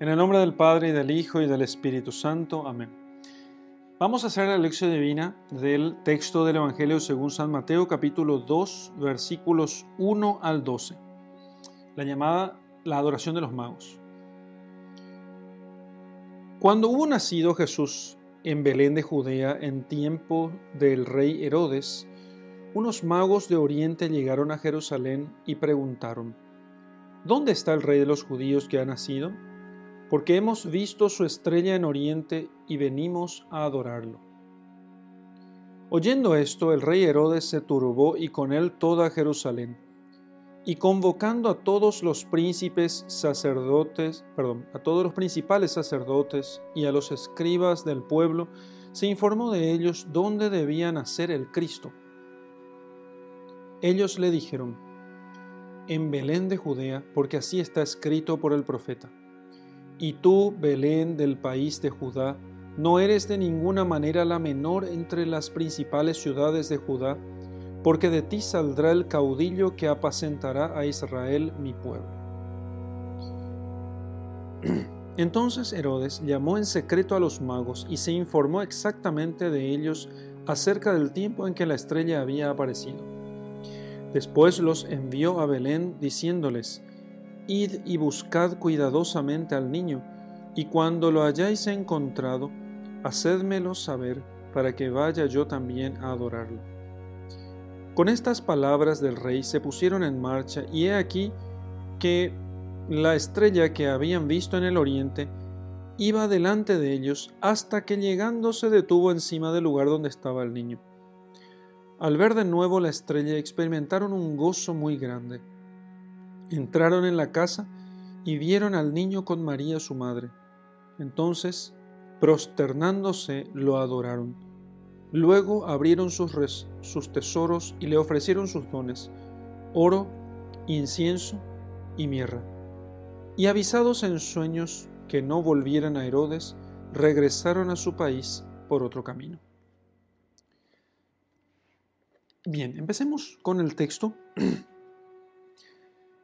En el nombre del Padre y del Hijo y del Espíritu Santo. Amén. Vamos a hacer la lección divina del texto del Evangelio según San Mateo capítulo 2 versículos 1 al 12. La llamada la adoración de los magos. Cuando hubo nacido Jesús en Belén de Judea en tiempo del rey Herodes, unos magos de Oriente llegaron a Jerusalén y preguntaron, ¿Dónde está el rey de los judíos que ha nacido? Porque hemos visto su estrella en Oriente y venimos a adorarlo. Oyendo esto, el rey Herodes se turbó y con él toda Jerusalén. Y convocando a todos los príncipes sacerdotes, perdón, a todos los principales sacerdotes y a los escribas del pueblo, se informó de ellos dónde debía nacer el Cristo. Ellos le dijeron, en Belén de Judea, porque así está escrito por el profeta. Y tú, Belén del país de Judá, no eres de ninguna manera la menor entre las principales ciudades de Judá, porque de ti saldrá el caudillo que apacentará a Israel mi pueblo. Entonces Herodes llamó en secreto a los magos y se informó exactamente de ellos acerca del tiempo en que la estrella había aparecido. Después los envió a Belén diciéndoles, Id y buscad cuidadosamente al niño, y cuando lo hayáis encontrado, hacedmelo saber, para que vaya yo también a adorarlo. Con estas palabras del rey se pusieron en marcha, y he aquí que la estrella que habían visto en el oriente iba delante de ellos hasta que llegando se detuvo encima del lugar donde estaba el niño. Al ver de nuevo la estrella experimentaron un gozo muy grande. Entraron en la casa y vieron al niño con María su madre. Entonces, prosternándose, lo adoraron. Luego abrieron sus, sus tesoros y le ofrecieron sus dones, oro, incienso y mirra. Y avisados en sueños que no volvieran a Herodes, regresaron a su país por otro camino. Bien, empecemos con el texto.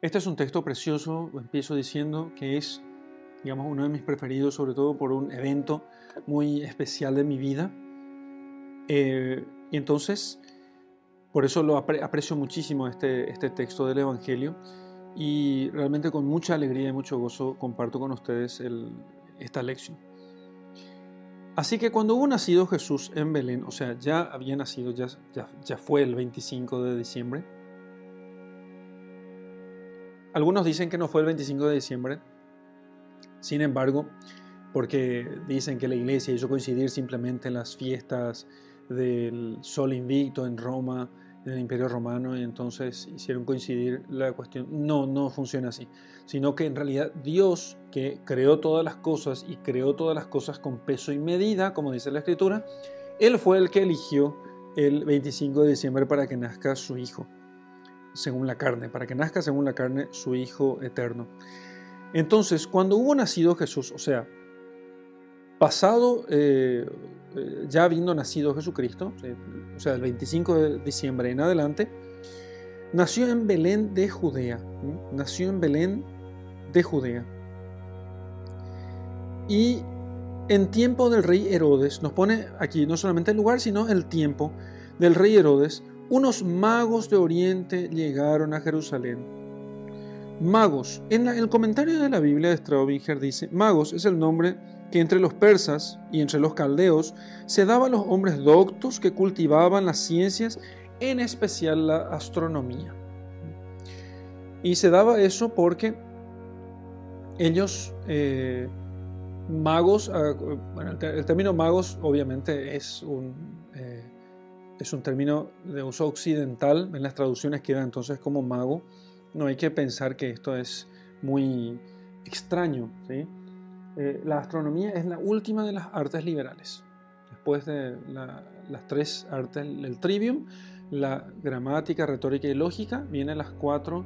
Este es un texto precioso, empiezo diciendo que es, digamos, uno de mis preferidos, sobre todo por un evento muy especial de mi vida. Eh, y entonces, por eso lo aprecio muchísimo este, este texto del Evangelio y realmente con mucha alegría y mucho gozo comparto con ustedes esta lección. Así que cuando hubo nacido Jesús en Belén, o sea, ya había nacido, ya, ya, fue el 25 de diciembre. Algunos dicen que no fue el 25 de diciembre, sin embargo, porque dicen que la iglesia hizo coincidir simplemente las fiestas del sol invicto en Roma, en el Imperio Romano y entonces hicieron coincidir la cuestión. No, no funciona así, sino que en realidad Dios que creó todas las cosas y creó todas las cosas con peso y medida, como dice la Escritura, Él fue el que eligió el 25 de diciembre para que nazca su Hijo, según la carne, para que nazca según la carne su Hijo eterno. Entonces, cuando hubo nacido Jesús, o sea, pasado, eh, eh, ya habiendo nacido Jesucristo, o sea, el 25 de diciembre en adelante, nació en Belén de Judea. Nació en Belén de Judea. Y en tiempo del rey Herodes, nos pone aquí no solamente el lugar, sino el tiempo del rey Herodes, unos magos de Oriente llegaron a Jerusalén. Magos. En el comentario de la Biblia de Straubinger dice, magos es el nombre que entre los persas y entre los caldeos se daba a los hombres doctos que cultivaban las ciencias, en especial la astronomía. Y se daba eso porque ellos, eh, magos, ah, el, término magos obviamente es un, es un término de uso occidental, en las traducciones queda entonces como mago, no hay que pensar que esto es muy extraño, ¿sí? Eh, la astronomía es la última de las artes liberales. Después de las tres artes, el trivium, la gramática, retórica y lógica, vienen las cuatro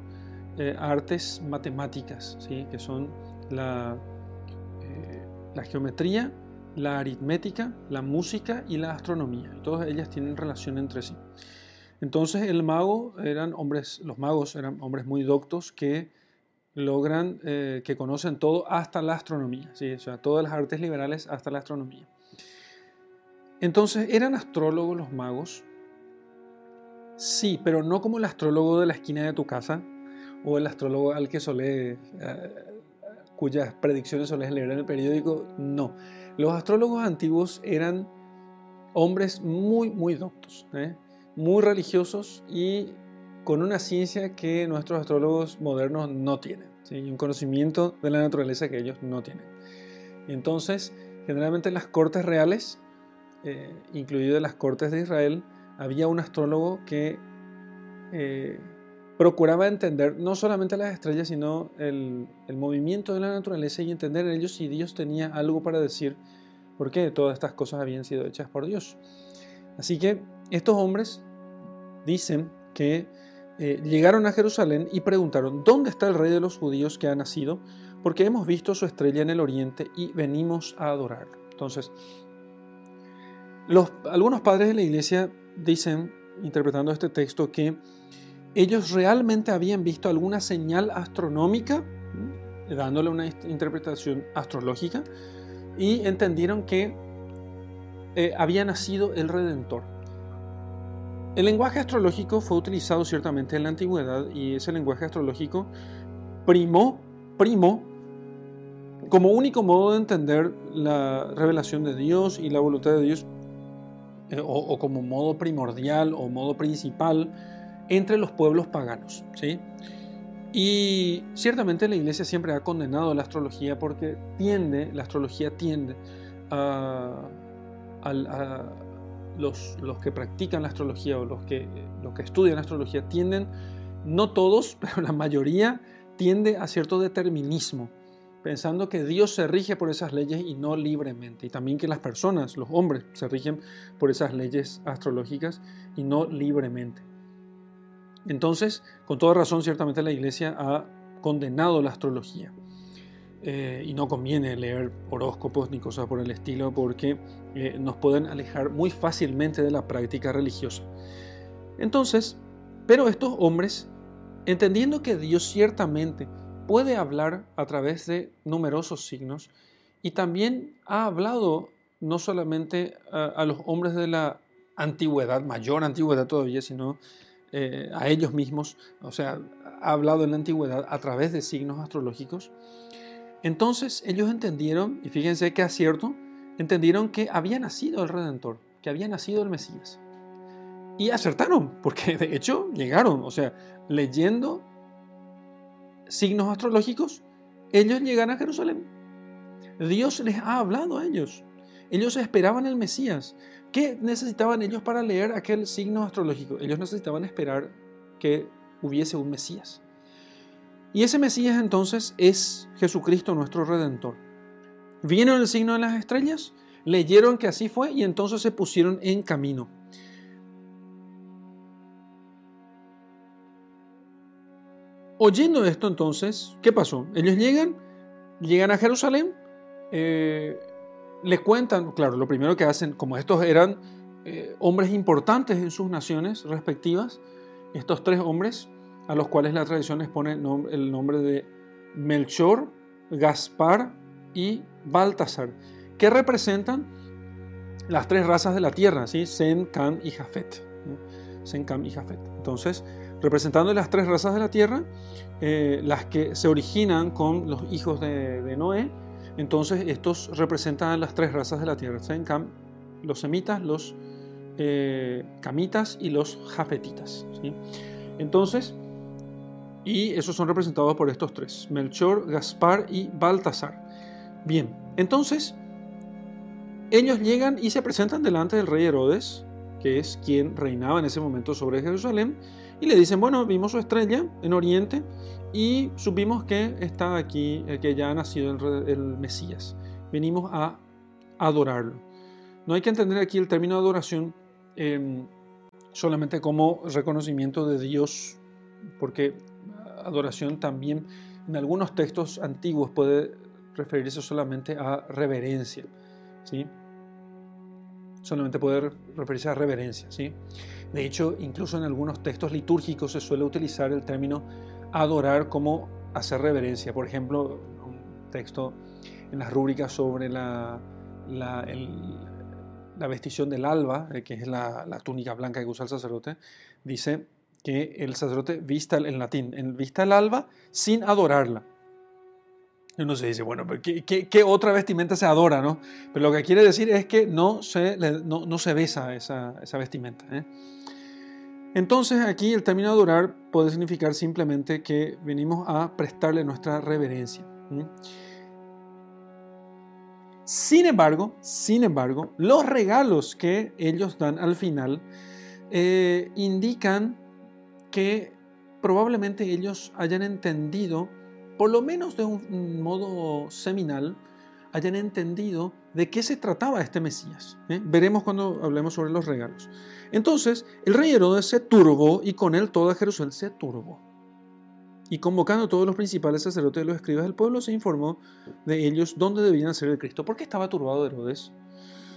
eh, artes matemáticas, ¿sí? que son la, eh, la geometría, la aritmética, la música y la astronomía. Todas ellas tienen relación entre sí. Entonces el mago eran hombres, los magos eran hombres muy doctos que logran eh, que conocen todo hasta la astronomía, ¿sí? o sea, todas las artes liberales hasta la astronomía. Entonces, ¿eran astrólogos los magos? Sí, pero no como el astrólogo de la esquina de tu casa o el astrólogo al que solés, eh, cuyas predicciones solés leer en el periódico. No, los astrólogos antiguos eran hombres muy, muy doctos, ¿eh? muy religiosos y con una ciencia que nuestros astrólogos modernos no tienen, un conocimiento de la naturaleza que ellos no tienen. Entonces, generalmente en las cortes reales, eh, incluidas las cortes de Israel, había un astrólogo que eh, procuraba entender no solamente las estrellas, sino el, movimiento de la naturaleza y entender en ellos si Dios tenía algo para decir, porque todas estas cosas habían sido hechas por Dios. Así que estos hombres dicen que eh, llegaron a Jerusalén y preguntaron, ¿dónde está el rey de los judíos que ha nacido? Porque hemos visto su estrella en el oriente y venimos a adorarlo. Entonces, algunos padres de la iglesia dicen, interpretando este texto, que ellos realmente habían visto alguna señal astronómica, dándole una interpretación astrológica, y entendieron que eh, había nacido el Redentor. El lenguaje astrológico fue utilizado ciertamente en la antigüedad y ese lenguaje astrológico primó, primó como único modo de entender la revelación de Dios y la voluntad de Dios, eh, o, como modo primordial o modo principal entre los pueblos paganos. ¿sí? Y ciertamente la iglesia siempre ha condenado la astrología porque tiende, la astrología tiende a, los, que practican la astrología o los que, los que estudian astrología tienden, no todos, pero la mayoría, tiende a cierto determinismo, pensando que Dios se rige por esas leyes y no libremente, y también que las personas, los hombres, se rigen por esas leyes astrológicas y no libremente. Entonces, con toda razón, ciertamente la Iglesia ha condenado la astrología. Eh, y no conviene leer horóscopos ni cosas por el estilo porque eh, nos pueden alejar muy fácilmente de la práctica religiosa. Entonces, pero estos hombres, entendiendo que Dios ciertamente puede hablar a través de numerosos signos y también ha hablado no solamente a, los hombres de la antigüedad, mayor antigüedad todavía, sino eh, a ellos mismos, o sea, ha hablado en la antigüedad a través de signos astrológicos, entonces ellos entendieron, y fíjense qué acierto, entendieron que había nacido el Redentor, que había nacido el Mesías. Y acertaron, porque de hecho llegaron, o sea, leyendo signos astrológicos, ellos llegan a Jerusalén. Dios les ha hablado a ellos. Ellos esperaban el Mesías. ¿Qué necesitaban ellos para leer aquel signo astrológico? Ellos necesitaban esperar que hubiese un Mesías. Y ese Mesías entonces es Jesucristo nuestro Redentor. Vieron el signo de las estrellas, leyeron que así fue y entonces se pusieron en camino. Oyendo esto entonces, ¿qué pasó? Ellos llegan, llegan a Jerusalén, eh, les cuentan, claro, lo primero que hacen, como estos eran eh, hombres importantes en sus naciones respectivas, estos tres hombres, a los cuales la tradición les pone el nombre de Melchor, Gaspar y Baltasar, que representan las tres razas de la tierra, ¿sí? Sen, Cam y Jafet. Sen, Cam y Jafet. Entonces, representando las tres razas de la tierra, eh, las que se originan con los hijos de, Noé, entonces estos representan las tres razas de la tierra, Sen, Cam, los semitas, los eh, camitas y los jafetitas. Entonces, y esos son representados por estos tres, Melchor, Gaspar y Baltasar. Bien, entonces ellos llegan y se presentan delante del rey Herodes, que es quien reinaba en ese momento sobre Jerusalén, y le dicen, bueno, vimos su estrella en Oriente y supimos que está aquí, eh, que ya ha nacido el, Mesías. Venimos a adorarlo. No hay que entender aquí el término adoración em, solamente como reconocimiento de Dios, porque adoración también en algunos textos antiguos puede referirse solamente a reverencia, ¿sí? Solamente puede referirse a reverencia, ¿sí? De hecho, incluso en algunos textos litúrgicos se suele utilizar el término adorar como hacer reverencia. Por ejemplo, un texto en las rúbricas sobre la, la, vestición del alba, eh, que es la, túnica blanca que usa el sacerdote, dice que el sacerdote vista en latín, vista el alba sin adorarla. Y uno se dice, bueno, ¿qué, otra vestimenta se adora? ¿no? Pero lo que quiere decir es que no se, besa esa, esa vestimenta. ¿eh? Entonces aquí el término adorar puede significar simplemente que venimos a prestarle nuestra reverencia. Sin embargo, sin embargo, los regalos que ellos dan al final eh, indican que probablemente ellos hayan entendido, por lo menos de un modo seminal, hayan entendido de qué se trataba este Mesías. ¿eh? Veremos cuando hablemos sobre los regalos. Entonces, el rey Herodes se turbó y con él toda Jerusalén se turbó y convocando a todos los principales sacerdotes y los escribas del pueblo, se informó de ellos dónde debían ser el Cristo. ¿Por qué estaba turbado Herodes?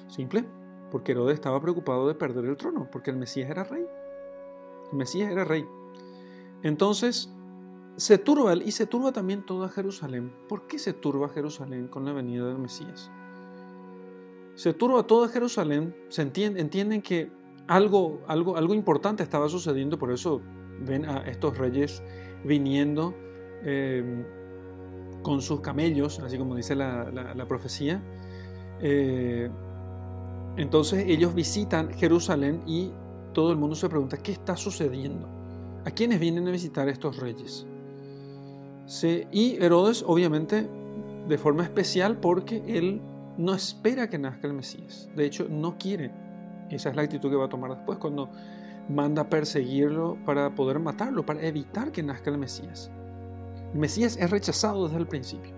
Simple, porque Herodes estaba preocupado de perder el trono, porque el Mesías era rey. El Mesías era rey. Entonces, se turba y se turba también toda Jerusalén. ¿Por qué se turba Jerusalén con la venida del Mesías? Se turba toda Jerusalén, se entienden que algo, algo, algo importante estaba sucediendo, por eso ven a estos reyes viniendo em, con sus camellos, así como dice la, profecía. Eh, entonces ellos visitan Jerusalén y todo el mundo se pregunta, ¿qué está sucediendo? ¿A quiénes vienen a visitar estos reyes? Y Herodes, obviamente, de forma especial porque él no espera que nazca el Mesías. De hecho, no quiere. Esa es la actitud que va a tomar después cuando manda a perseguirlo para poder matarlo, para evitar que nazca el Mesías. El Mesías es rechazado desde el principio.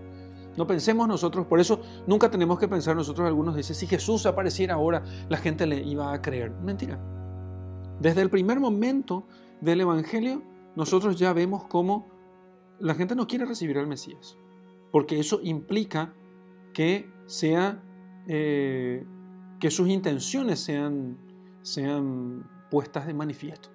No pensemos nosotros, por eso nunca tenemos que pensar nosotros, algunos dicen, si Jesús apareciera ahora, la gente le iba a creer. Mentira. Desde el primer momento del Evangelio, nosotros ya vemos cómo la gente no quiere recibir al Mesías, porque eso implica que sea, eh, que sus intenciones sean, sean puestas de manifiesto.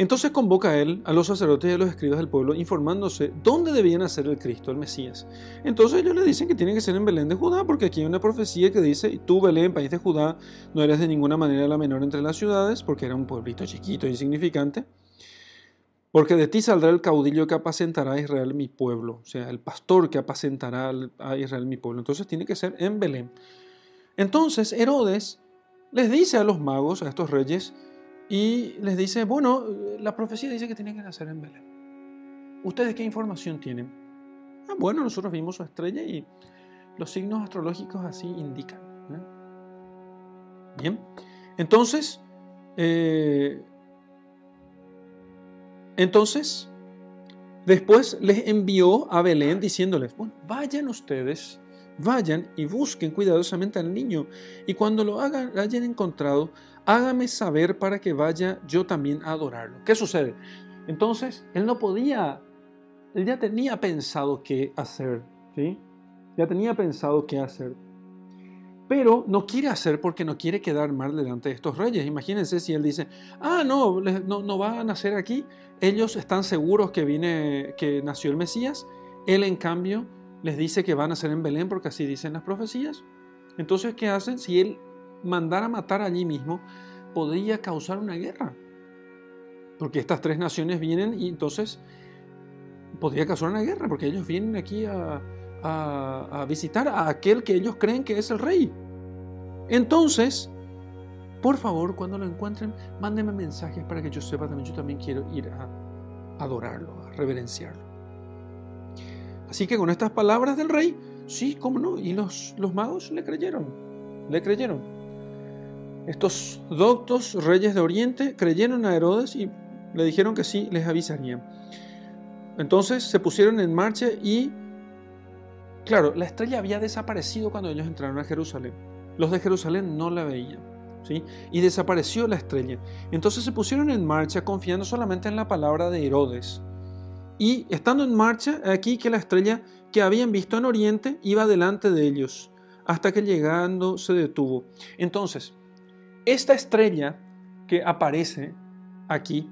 Entonces convoca él a los sacerdotes y a los escribas del pueblo informándose dónde debían hacer el Cristo, el Mesías. Entonces ellos le dicen que tiene que ser en Belén de Judá, porque aquí hay una profecía que dice, tú Belén, país de Judá, no eres de ninguna manera la menor entre las ciudades, porque era un pueblito chiquito e insignificante, porque de ti saldrá el caudillo que apacentará a Israel mi pueblo, o sea, el pastor que apacentará a Israel mi pueblo. Entonces tiene que ser en Belén. Entonces Herodes les dice a los magos, a estos reyes, y les dice, bueno, la profecía dice que tiene que nacer en Belén. ¿Ustedes qué información tienen? Ah, bueno, nosotros vimos su estrella y los signos astrológicos así indican. ¿eh? Bien, entonces, eh, entonces, después les envió a Belén diciéndoles, bueno, vayan ustedes Vayan y busquen cuidadosamente al niño, y cuando lo hagan, hayan encontrado, hágame saber para que vaya yo también a adorarlo. ¿Qué sucede? Entonces, él no podía, él ya tenía pensado qué hacer, ¿sí? Ya tenía pensado qué hacer. Pero no quiere hacer porque no quiere quedar mal delante de estos reyes. Imagínense si él dice, ah, no, no, no va a nacer aquí. Ellos están seguros que, viene, que nació el Mesías. Él, en cambio, les dice que van a ser en Belén porque así dicen las profecías. Entonces, ¿qué hacen? Si él mandara matar allí mismo, podría causar una guerra. Porque estas tres naciones vienen y entonces podría causar una guerra, porque ellos vienen aquí a, a, visitar a aquel que ellos creen que es el rey. Entonces, por favor, cuando lo encuentren, mándenme mensajes para que yo sepa también, yo también quiero ir a adorarlo, a reverenciarlo. Así que con estas palabras del rey, sí, cómo no, y los, los magos le creyeron, le creyeron. Estos doctos reyes de Oriente creyeron a Herodes y le dijeron que sí, les avisarían. Entonces se pusieron en marcha y, claro, la estrella había desaparecido cuando ellos entraron a Jerusalén. Los de Jerusalén no la veían. ¿sí? Y desapareció la estrella. Entonces se pusieron en marcha confiando solamente en la palabra de Herodes. Y estando en marcha, aquí que la estrella que habían visto en Oriente iba delante de ellos, hasta que llegando se detuvo. Entonces, esta estrella que aparece aquí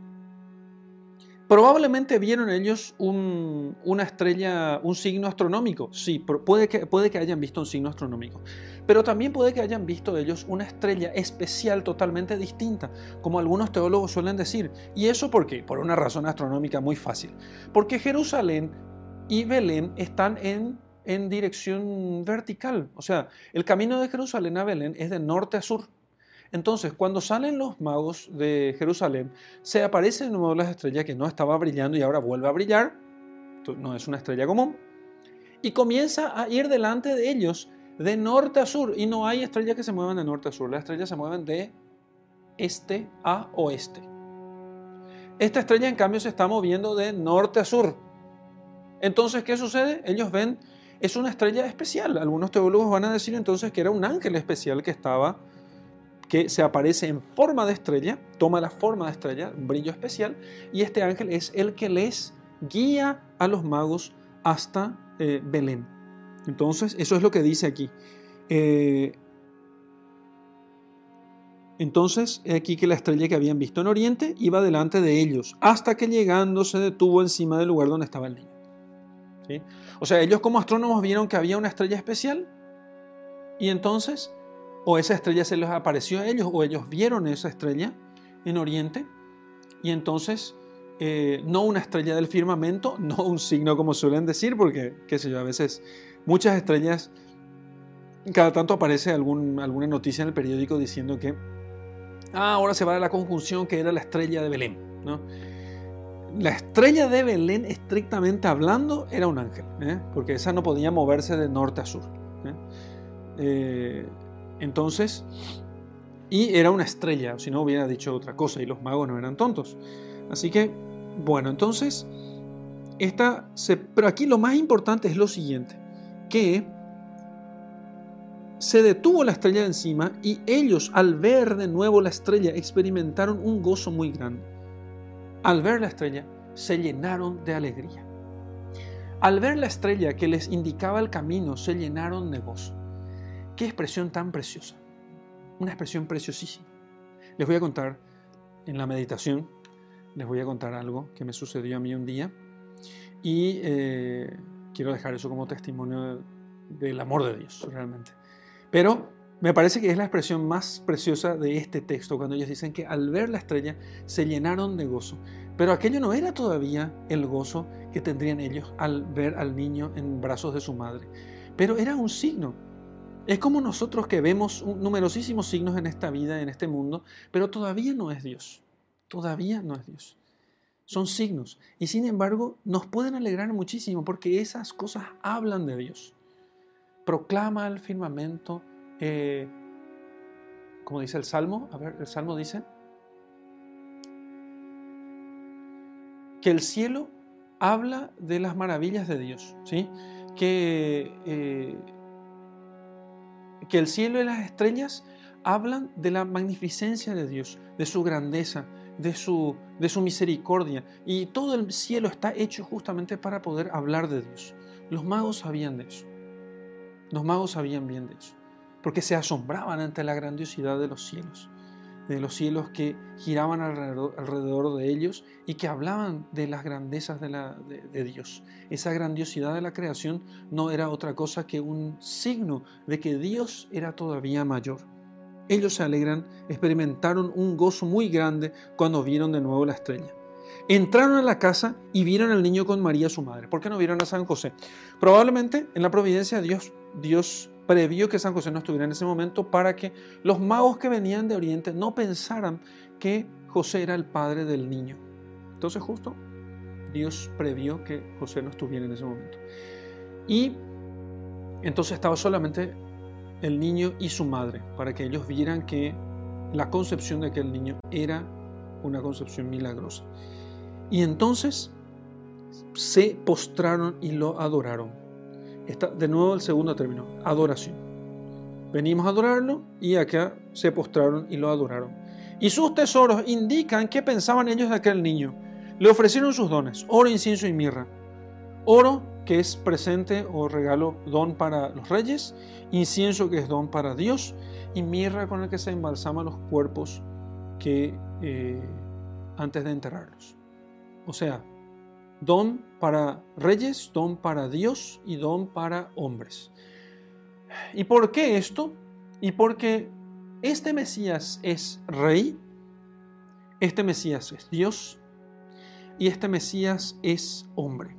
Probablemente vieron ellos una estrella, un signo astronómico. Sí, puede que, hayan visto un signo astronómico. Pero también puede que hayan visto ellos una estrella especial totalmente distinta, como algunos teólogos suelen decir. ¿Y eso por qué? Por una razón astronómica muy fácil. Porque Jerusalén y Belén están en dirección vertical. O sea, el camino de Jerusalén a Belén es de norte a sur. Entonces, cuando salen los magos de Jerusalén, se aparece de nuevo la estrella que no estaba brillando y ahora vuelve a brillar, no es una estrella común, y comienza a ir delante de ellos de norte a sur, y no hay estrellas que se muevan de norte a sur, las estrellas se mueven de este a oeste. Esta estrella en cambio se está moviendo de norte a sur. Entonces, ¿qué sucede? Ellos ven, es una estrella especial. Algunos teólogos van a decir entonces que era un ángel especial que estaba que se aparece en forma de estrella, toma la forma de estrella, brillo especial, y este ángel es el que les guía a los magos hasta eh, Belén. Entonces, eso es lo que dice aquí. Eh, entonces, aquí que la estrella que habían visto en Oriente iba delante de ellos, hasta que llegando se detuvo encima del lugar donde estaba el niño. O sea, ellos como astrónomos vieron que había una estrella especial y entonces o esa estrella se les apareció a ellos, o ellos vieron esa estrella en Oriente, y entonces eh, no una estrella del firmamento, no un signo como suelen decir, porque, qué sé yo, a veces muchas estrellas, cada tanto aparece algún, alguna noticia en el periódico diciendo que ah, ahora se va a la conjunción que era la estrella de Belén. ¿no? La estrella de Belén, estrictamente hablando, era un ángel, ¿eh? porque esa no podía moverse de norte a sur. ¿eh? Entonces, y era una estrella, si no hubiera dicho otra cosa, y los magos no eran tontos. Así que, bueno, entonces, esta pero aquí lo más importante es lo siguiente, que se detuvo la estrella de encima y ellos al ver de nuevo la estrella experimentaron un gozo muy grande. Al ver la estrella se llenaron de alegría. Al ver la estrella que les indicaba el camino se llenaron de gozo. Qué expresión tan preciosa. Una expresión preciosísima. Les voy a contar en la meditación, les voy a contar algo que me sucedió a mí un día y eh, quiero dejar eso como testimonio del amor de Dios, realmente. Pero me parece que es la expresión más preciosa de este texto, cuando ellos dicen que al ver la estrella se llenaron de gozo. Pero aquello no era todavía el gozo que tendrían ellos al ver al niño en brazos de su madre, pero era un signo es como nosotros que vemos numerosísimos signos en esta vida, en este mundo, pero todavía no es Dios. Todavía no es Dios. Son signos. Y sin embargo, nos pueden alegrar muchísimo porque esas cosas hablan de Dios. Proclama el firmamento, eh, como dice el Salmo, a ver, el Salmo dice, que el cielo habla de las maravillas de Dios, ¿sí? que eh, que el cielo y las estrellas hablan de la magnificencia de Dios, de su grandeza, de su, de su misericordia. Y todo el cielo está hecho justamente para poder hablar de Dios. Los magos sabían de eso. Los magos sabían bien de eso. Porque se asombraban ante la grandiosidad de los cielos de los cielos que giraban alrededor, de ellos y que hablaban de las grandezas de, de, Dios. Esa grandiosidad de la creación no era otra cosa que un signo de que Dios era todavía mayor. Ellos se alegran, experimentaron un gozo muy grande cuando vieron de nuevo la estrella. Entraron a la casa y vieron al niño con María su madre. ¿Por qué no vieron a San José? Probablemente en la providencia de Dios, Dios previó que San José no estuviera en ese momento para que los magos que venían de Oriente no pensaran que José era el padre del niño. Entonces justo Dios previó que José no estuviera en ese momento. Y entonces estaba solamente el niño y su madre, para que ellos vieran que la concepción de aquel niño era una concepción milagrosa. Y entonces se postraron y lo adoraron de nuevo el segundo término, adoración. Venimos a adorarlo y acá se postraron y lo adoraron. Y sus tesoros indican qué pensaban ellos de aquel niño. Le ofrecieron sus dones, oro, incienso y mirra. Oro, que es presente o regalo, don para los reyes, incienso, que es don para Dios, y mirra con el que se embalsaman los cuerpos que, eh, antes de enterrarlos. O sea, don para reyes, don para Dios y don para hombres. ¿Y por qué esto? Y porque este Mesías es rey, este Mesías es Dios y este Mesías es hombre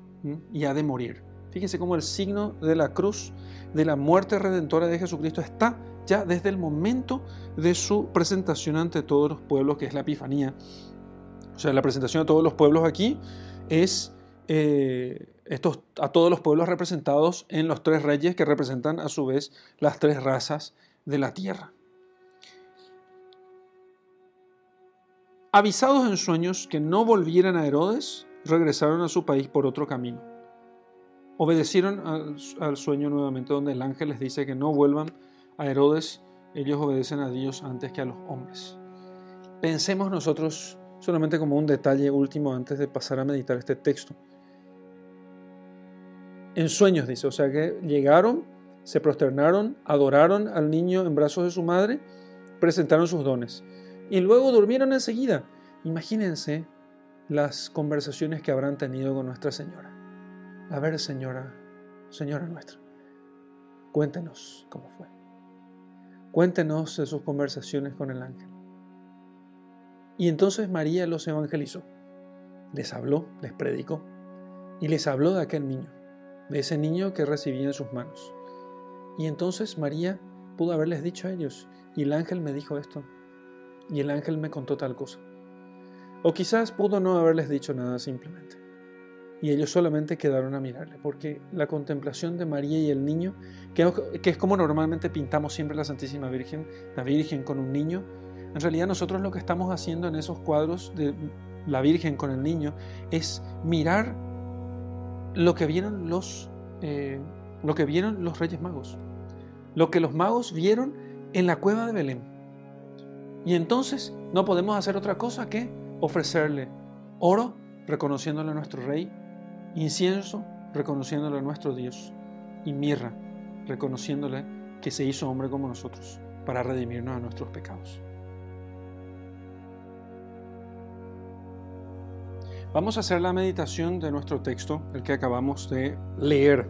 y ha de morir. Fíjense cómo el signo de la cruz, de la muerte redentora de Jesucristo está ya desde el momento de su presentación ante todos los pueblos, que es la Epifanía. O sea, la presentación a todos los pueblos aquí es eh, estos, a todos los pueblos representados en los tres reyes que representan a su vez las tres razas de la tierra. Avisados en sueños que no volvieran a Herodes, regresaron a su país por otro camino. Obedecieron al, sueño nuevamente donde el ángel les dice que no vuelvan a Herodes, ellos obedecen a Dios antes que a los hombres. Pensemos nosotros solamente como un detalle último antes de pasar a meditar este texto. En sueños dice, o sea que llegaron, se prosternaron, adoraron al niño en brazos de su madre, presentaron sus dones y luego durmieron enseguida. Imagínense las conversaciones que habrán tenido con Nuestra Señora. A ver, Señora, Señora nuestra, cuéntenos cómo fue. Cuéntenos de sus conversaciones con el ángel. Y entonces María los evangelizó. Les habló, les predicó y les habló de aquel niño, de ese niño que recibía en sus manos. Y entonces María pudo haberles dicho a ellos, y el ángel me dijo esto, y el ángel me contó tal cosa. O quizás pudo no haberles dicho nada simplemente. Y ellos solamente quedaron a mirarle, porque la contemplación de María y el niño, que, es como normalmente pintamos siempre la Santísima Virgen, la Virgen con un niño, en realidad nosotros lo que estamos haciendo en esos cuadros de la Virgen con el niño es mirar lo que vieron los, eh, lo que vieron los Reyes Magos, lo que los magos vieron en la cueva de Belén. Y entonces no podemos hacer otra cosa que ofrecerle oro, reconociéndole a nuestro Rey, incienso, reconociéndole a nuestro Dios, y mirra, reconociéndole que se hizo hombre como nosotros para redimirnos a nuestros pecados. Vamos a hacer la meditación de nuestro texto, el que acabamos de leer.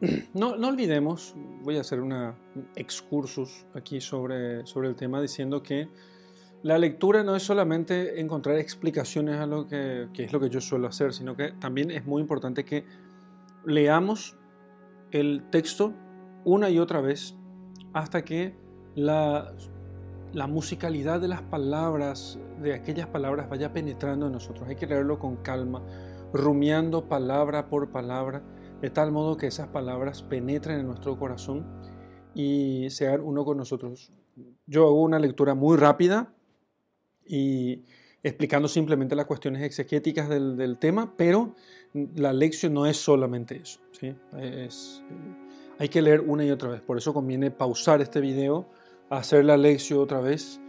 No, olvidemos, voy a hacer un excursus aquí sobre, sobre el tema diciendo que la lectura no es solamente encontrar explicaciones a lo que, es lo que yo suelo hacer, sino que también es muy importante que leamos el texto una y otra vez hasta que la, la musicalidad de las palabras, de aquellas palabras, vaya penetrando en nosotros. Hay que leerlo con calma, rumiando palabra por palabra de tal modo que esas palabras penetren en nuestro corazón y sean uno con nosotros. Yo hago una lectura muy rápida y explicando simplemente las cuestiones exegéticas del, tema, pero la lección no es solamente eso. ¿sí? Es, eh, hay que leer una y otra vez, por eso conviene pausar este video, hacer la lección otra vez,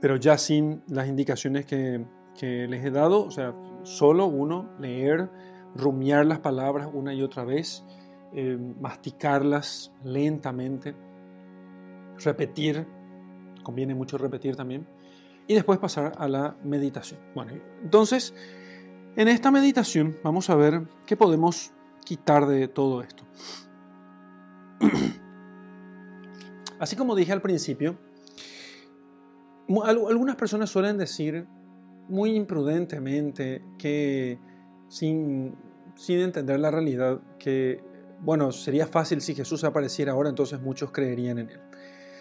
pero ya sin las indicaciones que, que les he dado, o sea, solo uno leer rumiar las palabras una y otra vez, eh, masticarlas lentamente, repetir, conviene mucho repetir también, y después pasar a la meditación. Bueno, entonces, en esta meditación vamos a ver qué podemos quitar de todo esto. Así como dije al principio, algunas personas suelen decir muy imprudentemente que sin, entender la realidad que, bueno, sería fácil si Jesús apareciera ahora, entonces muchos creerían en Él.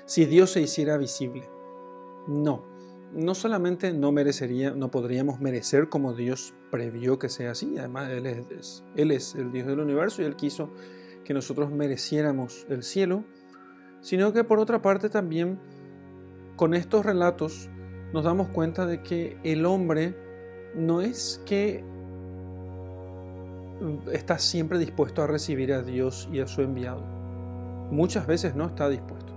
Si Dios se hiciera visible, no. No solamente no merecería, no podríamos merecer como Dios previó que sea así, además Él es, Él es el Dios del universo y Él quiso que nosotros mereciéramos el cielo, sino que por otra parte también con estos relatos nos damos cuenta de que el hombre no es que está siempre dispuesto a recibir a Dios y a su enviado. Muchas veces no está dispuesto.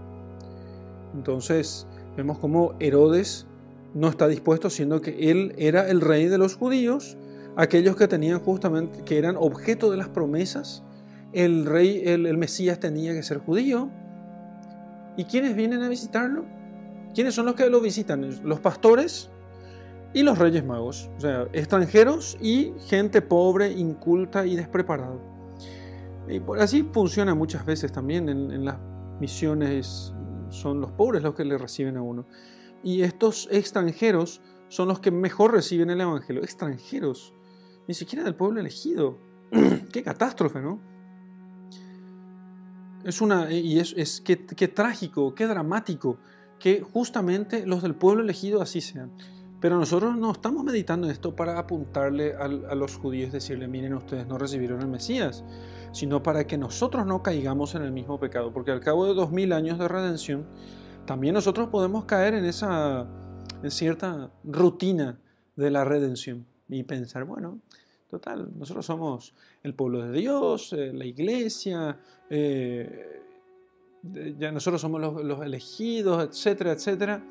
Entonces vemos como Herodes no está dispuesto, siendo que él era el rey de los judíos, aquellos que tenían justamente, que eran objeto de las promesas. El rey, el, el Mesías tenía que ser judío. ¿Y quiénes vienen a visitarlo? ¿Quiénes son los que lo visitan? Los pastores y los reyes magos, o sea, extranjeros y gente pobre, inculta y despreparada. Y por así funciona muchas veces también en, las misiones, son los pobres los que le reciben a uno. Y estos extranjeros son los que mejor reciben el Evangelio. Extranjeros, ni siquiera del pueblo elegido. qué catástrofe, ¿no? Es una, y es, es qué, trágico, qué dramático que justamente los del pueblo elegido así sean. Pero nosotros no estamos meditando esto para apuntarle a, a los judíos, decirle, miren, ustedes no recibieron el Mesías, sino para que nosotros no caigamos en el mismo pecado, porque al cabo de dos mil años de redención, también nosotros podemos caer en esa, en cierta rutina de la redención y pensar, bueno, Total, nosotros somos el pueblo de Dios, eh, la iglesia, eh, ya nosotros somos los, elegidos, etcétera, etcétera.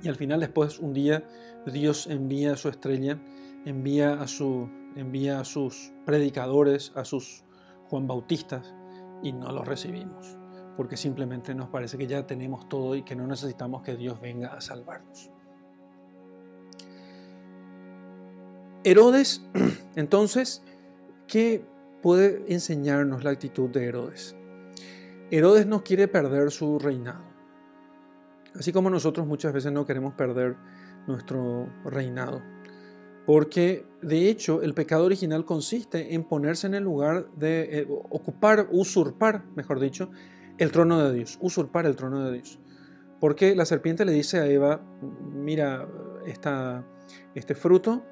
Y al final después un día Dios envía a su estrella, envía a, su, envía a sus predicadores, a sus Juan Bautistas, y no los recibimos, porque simplemente nos parece que ya tenemos todo y que no necesitamos que Dios venga a salvarnos. Herodes, entonces, ¿qué puede enseñarnos la actitud de Herodes? Herodes no quiere perder su reinado. Así como nosotros muchas veces no queremos perder nuestro reinado. Porque de hecho el pecado original consiste en ponerse en el lugar de eh, ocupar, usurpar, mejor dicho, el trono de Dios, usurpar el trono de Dios. Porque la serpiente le dice a Eva, mira, esta, este fruto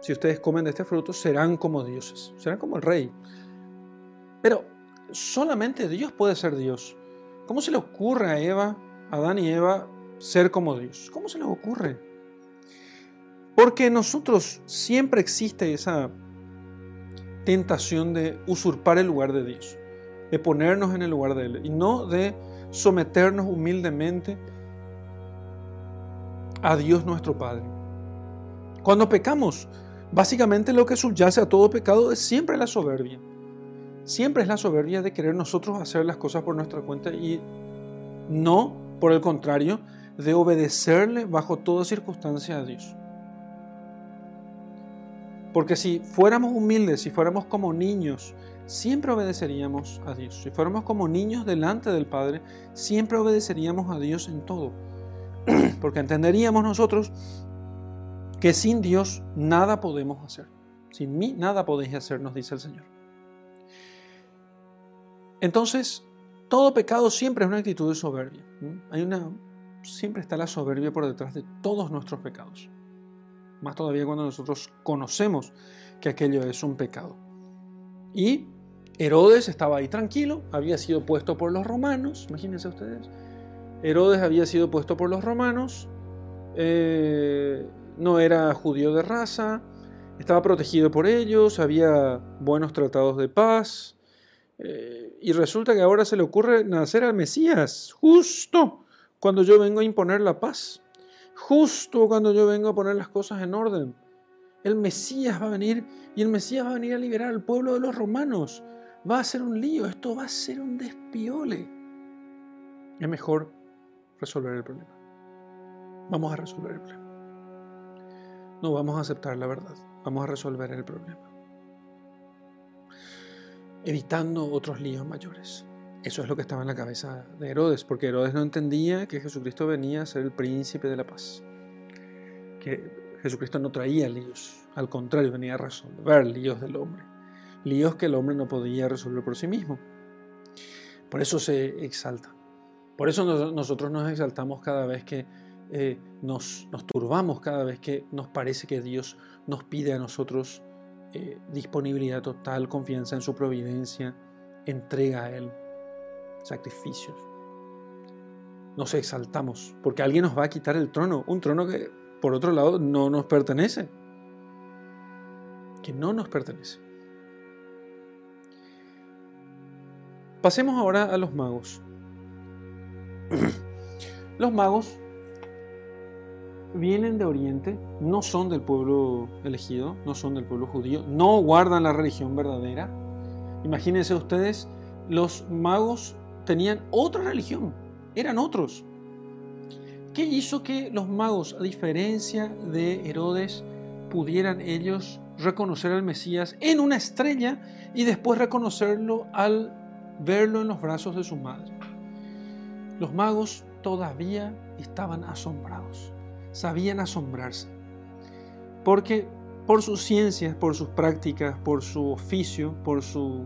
si ustedes comen de este fruto, serán como dioses, serán como el rey. Pero solamente Dios puede ser Dios. ¿Cómo se le ocurre a Eva, a Adán y Eva, ser como Dios? ¿Cómo se les ocurre? Porque nosotros siempre existe esa tentación de usurpar el lugar de Dios, de ponernos en el lugar de Él y no de someternos humildemente a Dios nuestro Padre. Cuando pecamos, Básicamente lo que subyace a todo pecado es siempre la soberbia. Siempre es la soberbia de querer nosotros hacer las cosas por nuestra cuenta y no, por el contrario, de obedecerle bajo toda circunstancia a Dios. Porque si fuéramos humildes, si fuéramos como niños, siempre obedeceríamos a Dios. Si fuéramos como niños delante del Padre, siempre obedeceríamos a Dios en todo. Porque entenderíamos nosotros que sin Dios nada podemos hacer. Sin mí nada podéis hacer, nos dice el Señor. Entonces, todo pecado siempre es una actitud de soberbia. Hay una, siempre está la soberbia por detrás de todos nuestros pecados. Más todavía cuando nosotros conocemos que aquello es un pecado. Y Herodes estaba ahí tranquilo, había sido puesto por los romanos, imagínense ustedes. Herodes había sido puesto por los romanos. Eh, no era judío de raza, estaba protegido por ellos, había buenos tratados de paz, eh, y resulta que ahora se le ocurre nacer al Mesías, justo cuando yo vengo a imponer la paz, justo cuando yo vengo a poner las cosas en orden. El Mesías va a venir y el Mesías va a venir a liberar al pueblo de los romanos. Va a ser un lío, esto va a ser un despiole. Es mejor resolver el problema. Vamos a resolver el problema. No vamos a aceptar la verdad, vamos a resolver el problema. Evitando otros líos mayores. Eso es lo que estaba en la cabeza de Herodes, porque Herodes no entendía que Jesucristo venía a ser el príncipe de la paz. Que Jesucristo no traía líos, al contrario, venía a resolver líos del hombre. Líos que el hombre no podía resolver por sí mismo. Por eso se exalta. Por eso nosotros nos exaltamos cada vez que eh, nos, turbamos cada vez que nos parece que Dios nos pide a nosotros eh, disponibilidad total, confianza en su providencia, entrega a Él, sacrificios. Nos exaltamos porque alguien nos va a quitar el trono, un trono que por otro lado no nos pertenece, que no nos pertenece. Pasemos ahora a los magos. Los magos vienen de Oriente, no son del pueblo elegido, no son del pueblo judío, no guardan la religión verdadera. Imagínense ustedes, los magos tenían otra religión, eran otros. ¿Qué hizo que los magos, a diferencia de Herodes, pudieran ellos reconocer al Mesías en una estrella y después reconocerlo al verlo en los brazos de su madre? Los magos todavía estaban asombrados, sabían asombrarse, porque por sus ciencias, por sus prácticas, por su oficio, por su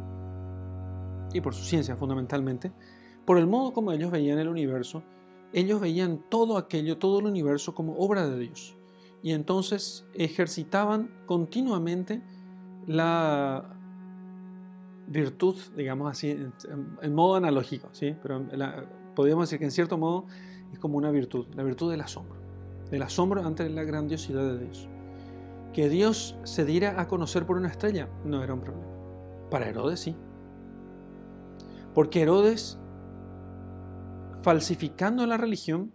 y por su ciencia fundamentalmente, por el modo como ellos veían el universo, ellos veían todo aquello, todo el universo como obra de Dios. Y entonces ejercitaban continuamente la virtud, digamos así, en, modo analógico, ¿sí? pero podríamos decir que en cierto modo es como una virtud, la virtud del asombro, del asombro ante la grandiosidad de Dios. Que Dios se diera a conocer por una estrella no era un problema. Para Herodes sí. Porque Herodes, falsificando la religión,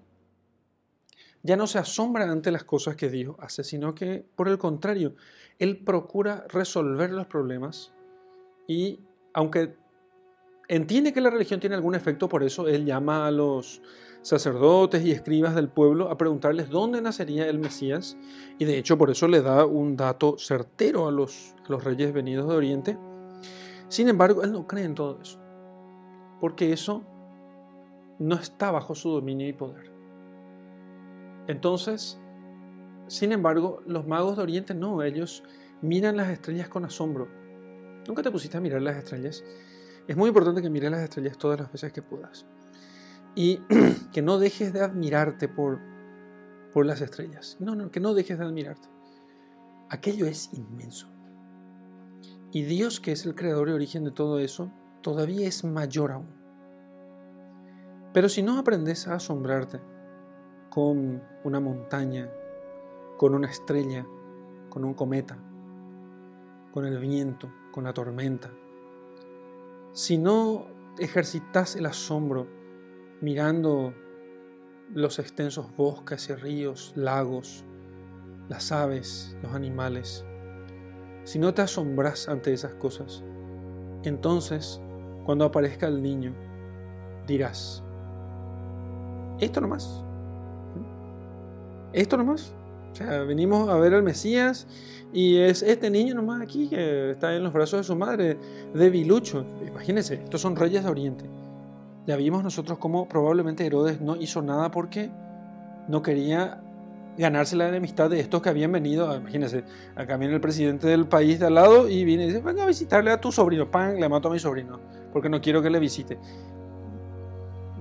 ya no se asombra ante las cosas que Dios hace, sino que, por el contrario, él procura resolver los problemas y, aunque entiende que la religión tiene algún efecto, por eso él llama a los sacerdotes y escribas del pueblo a preguntarles dónde nacería el Mesías, y de hecho por eso le da un dato certero a los, los reyes venidos de Oriente. Sin embargo, él no cree en todo eso porque eso no está bajo su dominio y poder. Entonces, sin embargo, los magos de Oriente no, ellos miran las estrellas con asombro. ¿Nunca te pusiste a mirar las estrellas? Es muy importante que mires las estrellas todas las veces que puedas. Y que no dejes de admirarte por, por las estrellas. No, no, que no dejes de admirarte. Aquello es inmenso. Y Dios, que es el creador y origen de todo eso, todavía es mayor aún. Pero si no aprendes a asombrarte con una montaña, con una estrella, con un cometa, con el viento, con la tormenta, si no ejercitas el asombro mirando los extensos bosques y ríos, lagos, las aves, los animales, si no te asombras ante esas cosas, entonces cuando aparezca el niño, dirás, esto nomás, esto nomás. O sea, venimos a ver al Mesías y es este niño nomás aquí que está en los brazos de su madre, debilucho. Imagínense, estos son reyes de Oriente. Ya vimos nosotros cómo probablemente Herodes no hizo nada porque no quería ganarse la enemistad de estos que habían venido. Imagínense, acá viene el presidente del país de al lado y viene y dice: Venga a visitarle a tu sobrino. Pan, le mato a mi sobrino porque no quiero que le visite.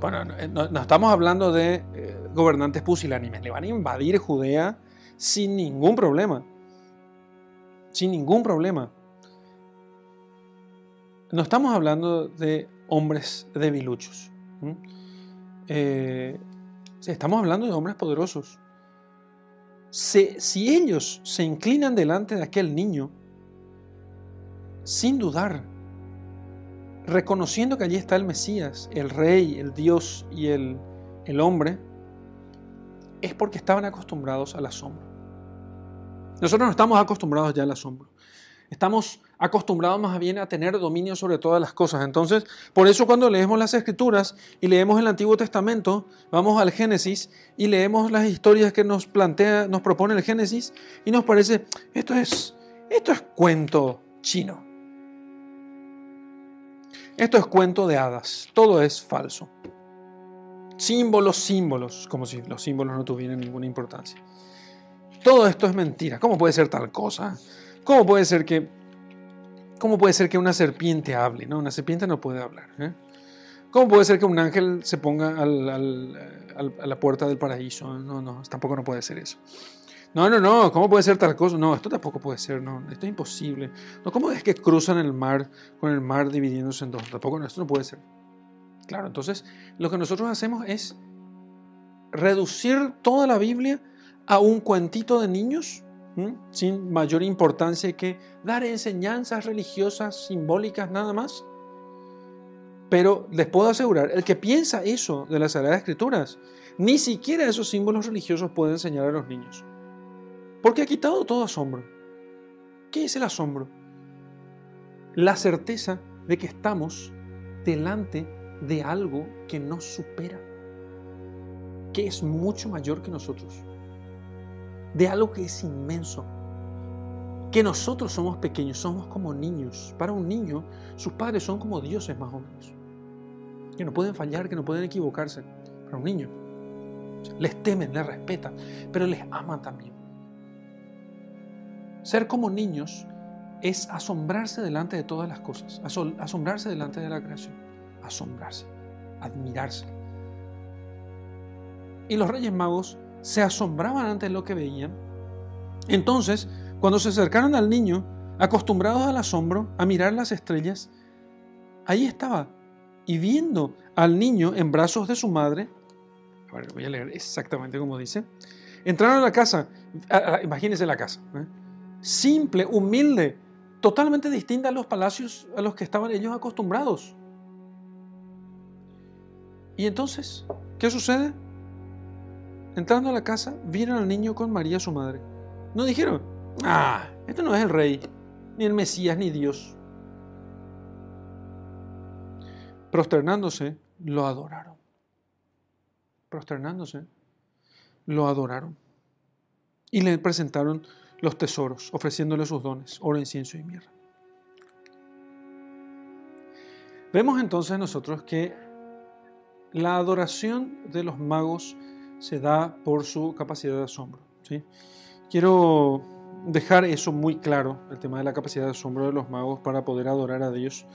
Bueno, no, estamos hablando de eh, gobernantes pusilánimes. Le van a invadir Judea sin ningún problema. Sin ningún problema. No estamos hablando de hombres debiluchos. Eh, estamos hablando de hombres poderosos. si ellos se inclinan delante de aquel niño, sin dudar, reconociendo que allí está el Mesías, el Rey, el Dios y el, el hombre, es porque estaban acostumbrados al asombro. Nosotros no estamos acostumbrados ya al asombro. Estamos acostumbrados más bien a tener dominio sobre todas las cosas. Entonces, por eso cuando leemos las Escrituras y leemos el Antiguo Testamento, vamos al Génesis y leemos las historias que nos plantea, nos propone el Génesis y nos parece, esto es, esto es cuento chino. Esto es cuento de hadas, todo es falso. Símbolos, símbolos, como si los símbolos no tuvieran ninguna importancia. Todo esto es mentira. ¿Cómo puede ser tal cosa? ¿Cómo puede ser que, cómo puede ser que una serpiente hable? No, una serpiente no puede hablar. ¿eh? ¿Cómo puede ser que un ángel se ponga a la puerta del paraíso? No, no, tampoco no puede ser eso. No, no, no, ¿cómo puede ser tal cosa? No, esto tampoco puede ser, no, esto es imposible. No, ¿cómo es que cruzan el mar con el mar dividiéndose en dos? Tampoco, no, esto no puede ser. Claro, entonces lo que nosotros hacemos es reducir toda la Biblia a un cuentito de niños, sin mayor importancia que dar enseñanzas religiosas simbólicas nada más. Pero les puedo asegurar, el que piensa eso de las Sagradas Escrituras, ni siquiera esos símbolos religiosos puede enseñar a los niños. Porque ha quitado todo asombro. ¿Qué es el asombro? La certeza de que estamos delante de algo que nos supera. que es mucho mayor que nosotros, de algo que es inmenso, que nosotros somos pequeños, somos como niños. Para un niño, sus padres son como dioses más o menos, que no pueden fallar, que no pueden equivocarse. Para un niño, les temen, les respetan, pero les aman también. Ser como niños es asombrarse delante de todas las cosas, asombrarse delante de la creación, asombrarse, admirarse. Y los reyes magos se asombraban ante lo que veían. Entonces, cuando se acercaron al niño, acostumbrados al asombro, a mirar las estrellas, ahí estaba, y viendo al niño en brazos de su madre, a voy a leer exactamente como dice, entraron a la casa, imagínense la casa, ¿eh? simple, humilde, totalmente distinta a los palacios a los que estaban ellos acostumbrados. Y entonces, ¿qué sucede? Entrando a la casa, vieron al niño con María su madre. No dijeron, ah, este no es el rey, ni el Mesías, ni Dios. Prosternándose, lo adoraron. Prosternándose, lo adoraron. Y le presentaron los tesoros, ofreciéndole sus dones, oro, incienso y mirra. Vemos entonces nosotros que la adoración de los magos se da por su capacidad de asombro. ¿sí? Quiero dejar eso muy claro, el tema de la capacidad de asombro de los magos para poder adorar a Dios,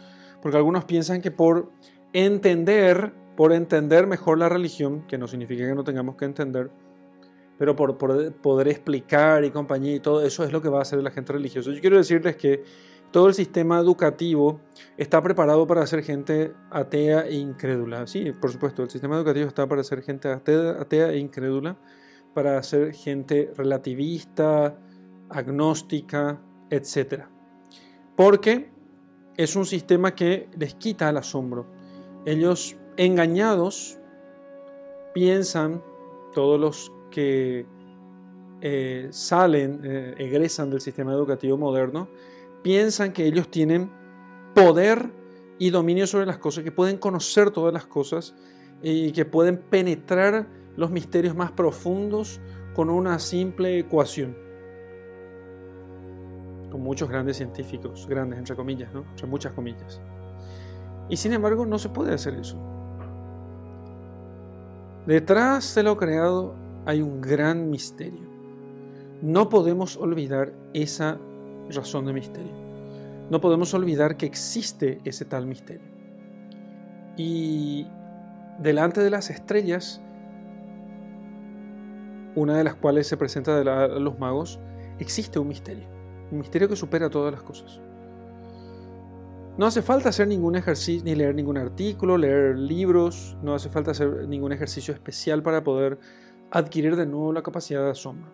porque algunos piensan que por entender, por entender mejor la religión, que no significa que no tengamos que entender, pero por, poder explicar y compañía y todo eso es lo que va a hacer la gente religiosa. Yo quiero decirles que todo el sistema educativo está preparado para hacer gente atea e incrédula. Sí, por supuesto, el sistema educativo está para hacer gente atea, e incrédula, para hacer gente relativista, agnóstica, etc. Porque es un sistema que les quita el asombro. Ellos, engañados, piensan, todos los que eh, salen, eh, egresan del sistema educativo moderno, piensan que ellos tienen poder y dominio sobre las cosas, que pueden conocer todas las cosas y que pueden penetrar los misterios más profundos con una simple ecuación. Con muchos grandes científicos, grandes entre comillas, ¿no? entre muchas comillas. Y sin embargo no se puede hacer eso. Detrás de lo creado hay un gran misterio. No podemos olvidar esa razón de misterio. No podemos olvidar que existe ese tal misterio. Y delante de las estrellas, una de las cuales se presenta a los magos, existe un misterio. Un misterio que supera todas las cosas. No hace falta hacer ningún ejercicio, ni leer ningún artículo, leer libros, no hace falta hacer ningún ejercicio especial para poder adquirir de nuevo la capacidad de asombro.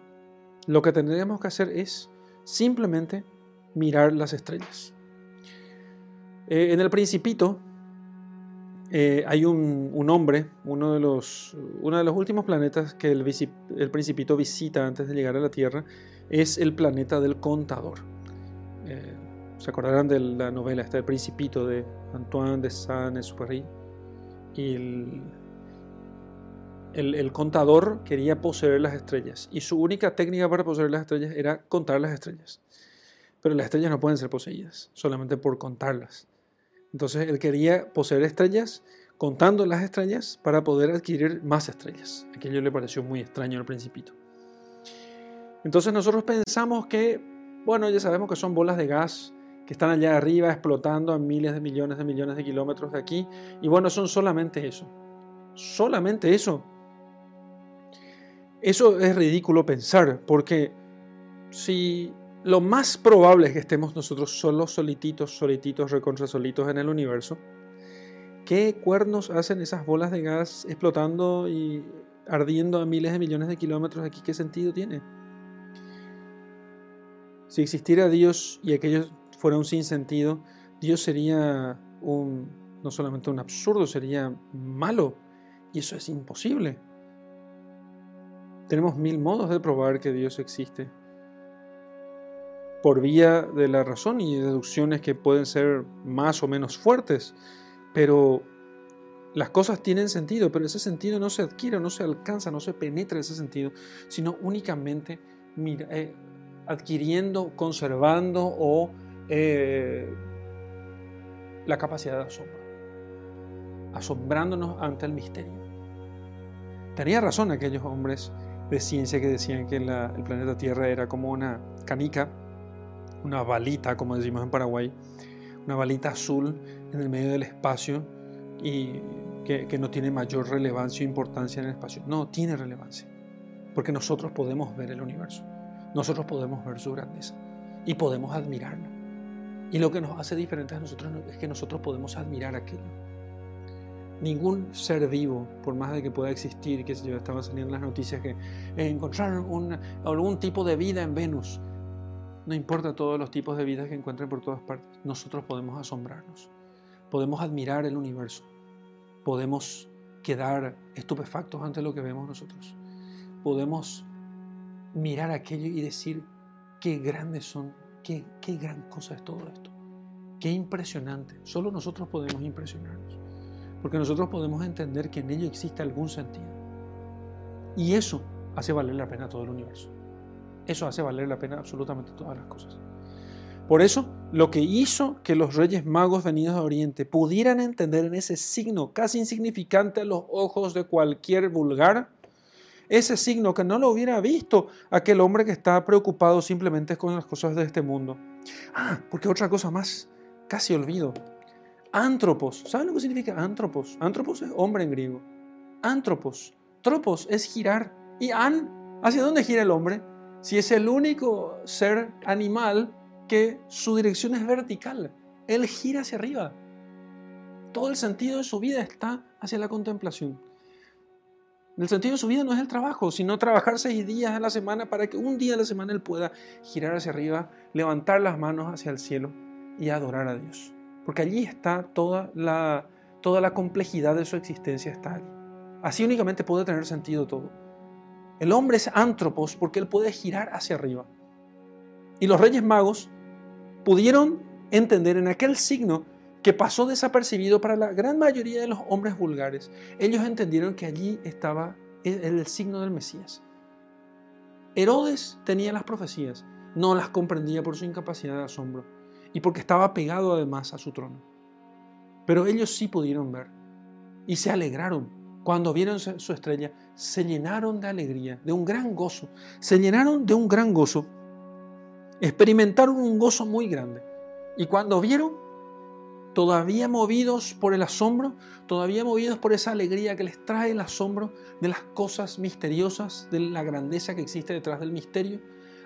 Lo que tendríamos que hacer es simplemente mirar las estrellas. Eh, en el Principito eh, hay un, hombre, uno de, los, uno de los últimos planetas que el, Principito visita antes de llegar a la Tierra, es el planeta del Contador. Eh, ¿Se acordarán de la novela esta, El Principito de Antoine de Saint-Exupéry? Y el, el, contador quería poseer las estrellas y su única técnica para poseer las estrellas era contar las estrellas. Pero las estrellas no pueden ser poseídas solamente por contarlas. Entonces él quería poseer estrellas contando las estrellas para poder adquirir más estrellas. Aquello le pareció muy extraño al principito. Entonces nosotros pensamos que, bueno, ya sabemos que son bolas de gas que están allá arriba explotando a miles de millones de millones de kilómetros de aquí. Y bueno, son solamente eso. Solamente eso. Eso es ridículo pensar, porque si lo más probable es que estemos nosotros solos, solititos, solititos, recontra solitos en el universo, ¿qué cuernos hacen esas bolas de gas explotando y ardiendo a miles de millones de kilómetros aquí? ¿Qué sentido tiene? Si existiera Dios y aquello fuera un sinsentido, Dios sería un, no solamente un absurdo, sería malo. Y eso es imposible. Tenemos mil modos de probar que Dios existe. Por vía de la razón y deducciones que pueden ser más o menos fuertes. Pero las cosas tienen sentido, pero ese sentido no se adquiere, no se alcanza, no se penetra ese sentido, sino únicamente eh, adquiriendo, conservando o eh, la capacidad de asombro, asombrándonos ante el misterio. Tenía razón aquellos hombres de ciencia que decían que el planeta Tierra era como una canica, una balita, como decimos en Paraguay, una balita azul en el medio del espacio y que, no tiene mayor relevancia o importancia en el espacio. No, tiene relevancia, porque nosotros podemos ver el universo, nosotros podemos ver su grandeza y podemos admirarlo. Y lo que nos hace diferentes a nosotros es que nosotros podemos admirar aquello. Ningún ser vivo, por más de que pueda existir, que se estaban saliendo las noticias que encontraron algún tipo de vida en Venus, no importa todos los tipos de vida que encuentren por todas partes, nosotros podemos asombrarnos, podemos admirar el universo, podemos quedar estupefactos ante lo que vemos nosotros. Podemos mirar aquello y decir qué grandes son, qué, qué gran cosa es todo esto. Qué impresionante. Solo nosotros podemos impresionarnos. Porque nosotros podemos entender que en ello existe algún sentido. Y eso hace valer la pena todo el universo. Eso hace valer la pena absolutamente todas las cosas. Por eso, lo que hizo que los reyes magos venidos de Oriente pudieran entender en ese signo casi insignificante a los ojos de cualquier vulgar, ese signo que no lo hubiera visto aquel hombre que estaba preocupado simplemente con las cosas de este mundo. Ah, porque otra cosa más, casi olvido. Antropos, ¿saben lo que significa antropos? Antropos es hombre en griego. Antropos, tropos es girar. ¿Y an? ¿Hacia dónde gira el hombre? Si es el único ser animal que su dirección es vertical. Él gira hacia arriba. Todo el sentido de su vida está hacia la contemplación. El sentido de su vida no es el trabajo, sino trabajar seis días a la semana para que un día a la semana él pueda girar hacia arriba, levantar las manos hacia el cielo y adorar a Dios. Porque allí está toda la, toda la complejidad de su existencia, está allí. Así únicamente puede tener sentido todo. El hombre es antropos porque él puede girar hacia arriba. Y los reyes magos pudieron entender en aquel signo que pasó desapercibido para la gran mayoría de los hombres vulgares. Ellos entendieron que allí estaba el, signo del Mesías. Herodes tenía las profecías, no las comprendía por su incapacidad de asombro y porque estaba pegado además a su trono. Pero ellos sí pudieron ver y se alegraron cuando vieron su estrella, se llenaron de alegría, de un gran gozo, se llenaron de un gran gozo experimentaron un gozo muy grande. Y cuando vieron, todavía movidos por el asombro, todavía movidos por esa alegría que les trae el asombro de las cosas misteriosas, de la grandeza que existe detrás del misterio,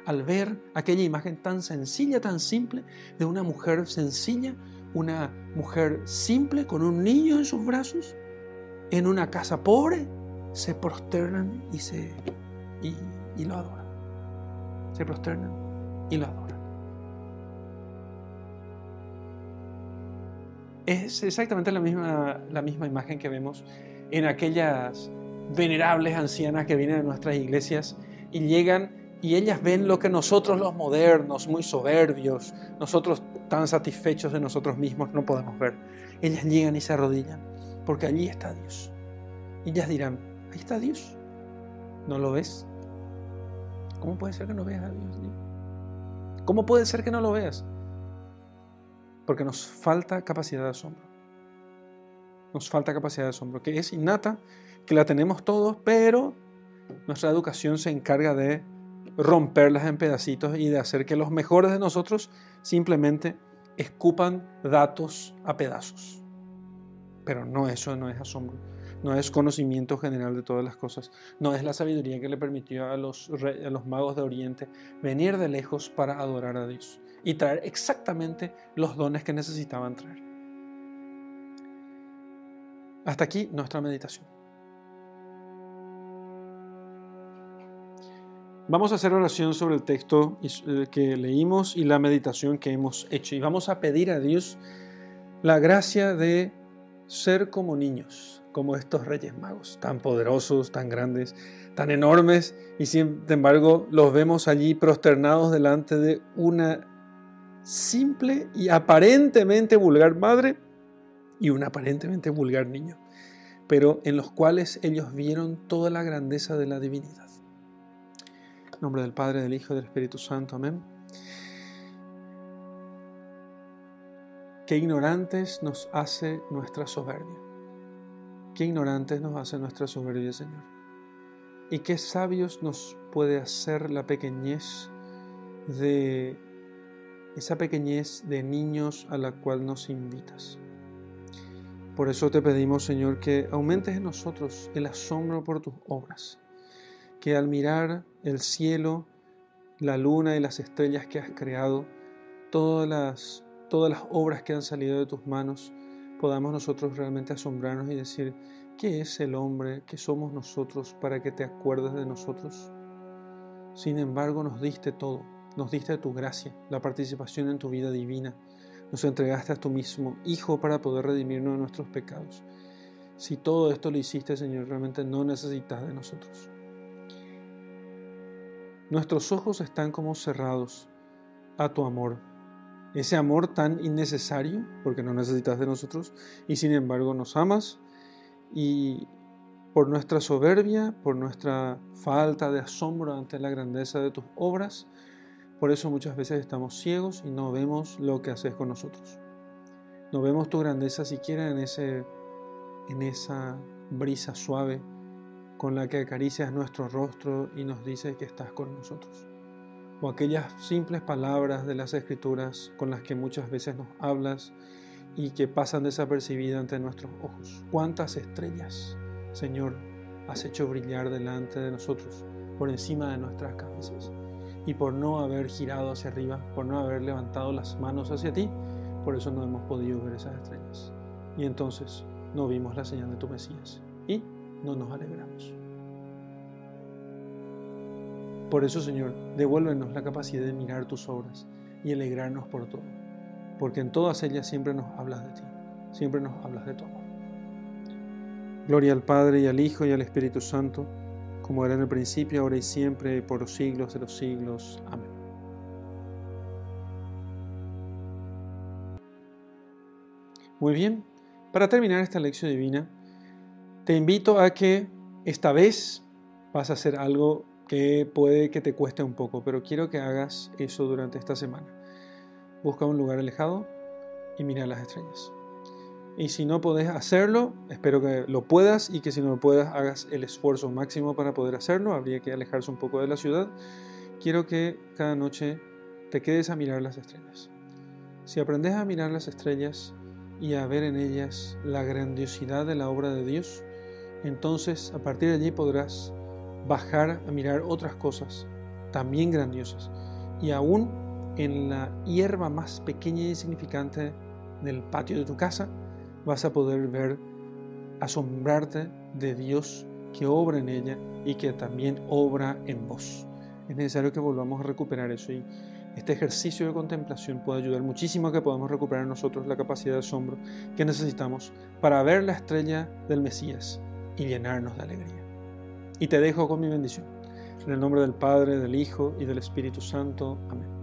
al ver aquella imagen tan sencilla, tan simple, de una mujer sencilla, una mujer simple con un niño en sus brazos, en una casa pobre, se prosternan y, se, y, lo adoran. Se prosternan y lo adoran. Es exactamente la misma, la misma imagen que vemos en aquellas venerables ancianas que vienen a nuestras iglesias y llegan y ellas ven lo que nosotros los modernos, muy soberbios, nosotros tan satisfechos de nosotros mismos no podemos ver. Ellas llegan y se arrodillan, porque allí está Dios. Ellas dirán, ahí está Dios. ¿No lo ves? ¿Cómo puede ser que no veas a Dios? ¿Cómo puede ser que no lo veas? Porque nos falta capacidad de asombro. Nos falta capacidad de asombro, que es innata, que la tenemos todos, pero nuestra educación se encarga de romperlas en pedacitos y de hacer que los mejores de nosotros simplemente escupan datos a pedazos. Pero no, eso no es asombro no es conocimiento general de todas las cosas, no es la sabiduría que le permitió a los, a los magos de Oriente venir de lejos para adorar a Dios y traer exactamente los dones que necesitaban traer. Hasta aquí nuestra meditación. Vamos a hacer oración sobre el texto eh, que leímos y la meditación que hemos hecho. Y vamos a pedir a Dios la gracia de ser como niños, como estos reyes magos, tan poderosos, tan grandes, tan enormes, y sin embargo los vemos allí prosternados delante de una simple y aparentemente vulgar madre y un aparentemente vulgar niño. pero en los cuales ellos vieron toda la grandeza de la divinidad. Nombre del Padre, del Hijo y del Espíritu Santo. Amén. Qué ignorantes nos hace nuestra soberbia. Qué ignorantes nos hace nuestra soberbia, Señor. Y qué sabios nos puede hacer la pequeñez de esa pequeñez de niños a la cual nos invitas. Por eso te pedimos, Señor, que aumentes en nosotros el asombro por tus obras, que al mirar el cielo, la luna y las estrellas que has creado, todas las, todas las obras que han salido de tus manos, podamos nosotros realmente asombrarnos y decir, ¿qué es el hombre? ¿Qué somos nosotros para que te acuerdes de nosotros? Sin embargo, nos diste todo, nos diste tu gracia, la participación en tu vida divina, nos entregaste a tu mismo Hijo para poder redimirnos de nuestros pecados. Si todo esto lo hiciste, Señor, realmente no necesitas de nosotros. Nuestros ojos están como cerrados a tu amor. Ese amor tan innecesario, porque no necesitas de nosotros, y sin embargo nos amas y por nuestra soberbia, por nuestra falta de asombro ante la grandeza de tus obras, por eso muchas veces estamos ciegos y no vemos lo que haces con nosotros. No vemos tu grandeza siquiera en, ese, en esa brisa suave con la que acaricias nuestro rostro y nos dices que estás con nosotros. O aquellas simples palabras de las escrituras con las que muchas veces nos hablas y que pasan desapercibidas ante nuestros ojos. ¿Cuántas estrellas, Señor, has hecho brillar delante de nosotros, por encima de nuestras cabezas? y por no haber girado hacia arriba, por no haber levantado las manos hacia ti, por eso no hemos podido ver esas estrellas. Y entonces no vimos la señal de tu Mesías no nos alegramos. Por eso, Señor, devuélvenos la capacidad de mirar tus obras y alegrarnos por todo, porque en todas ellas siempre nos hablas de ti, siempre nos hablas de tu amor. Gloria al Padre y al Hijo y al Espíritu Santo como era en el principio, ahora y siempre, por los siglos de los siglos. Amén. Muy bien, para terminar esta lección divina, te invito a que esta vez vas a hacer algo que puede que te cueste un poco, pero quiero que hagas eso durante esta semana. Busca un lugar alejado y mira las estrellas. Y si no podés hacerlo, espero que lo puedas y que si no lo puedas hagas el esfuerzo máximo para poder hacerlo. Habría que alejarse un poco de la ciudad. Quiero que cada noche te quedes a mirar las estrellas. Si aprendes a mirar las estrellas y a ver en ellas la grandiosidad de la obra de Dios, entonces a partir de allí podrás bajar a mirar otras cosas también grandiosas. Y aún en la hierba más pequeña y insignificante del patio de tu casa, vas a poder ver, asombrarte de Dios que obra en ella y que también obra en vos. Es necesario que volvamos a recuperar eso y este ejercicio de contemplación puede ayudar muchísimo a que podamos recuperar nosotros la capacidad de asombro que necesitamos para ver la estrella del Mesías y llenarnos de alegría. Y te dejo con mi bendición. En el nombre del Padre, del Hijo y del Espíritu Santo. Amén.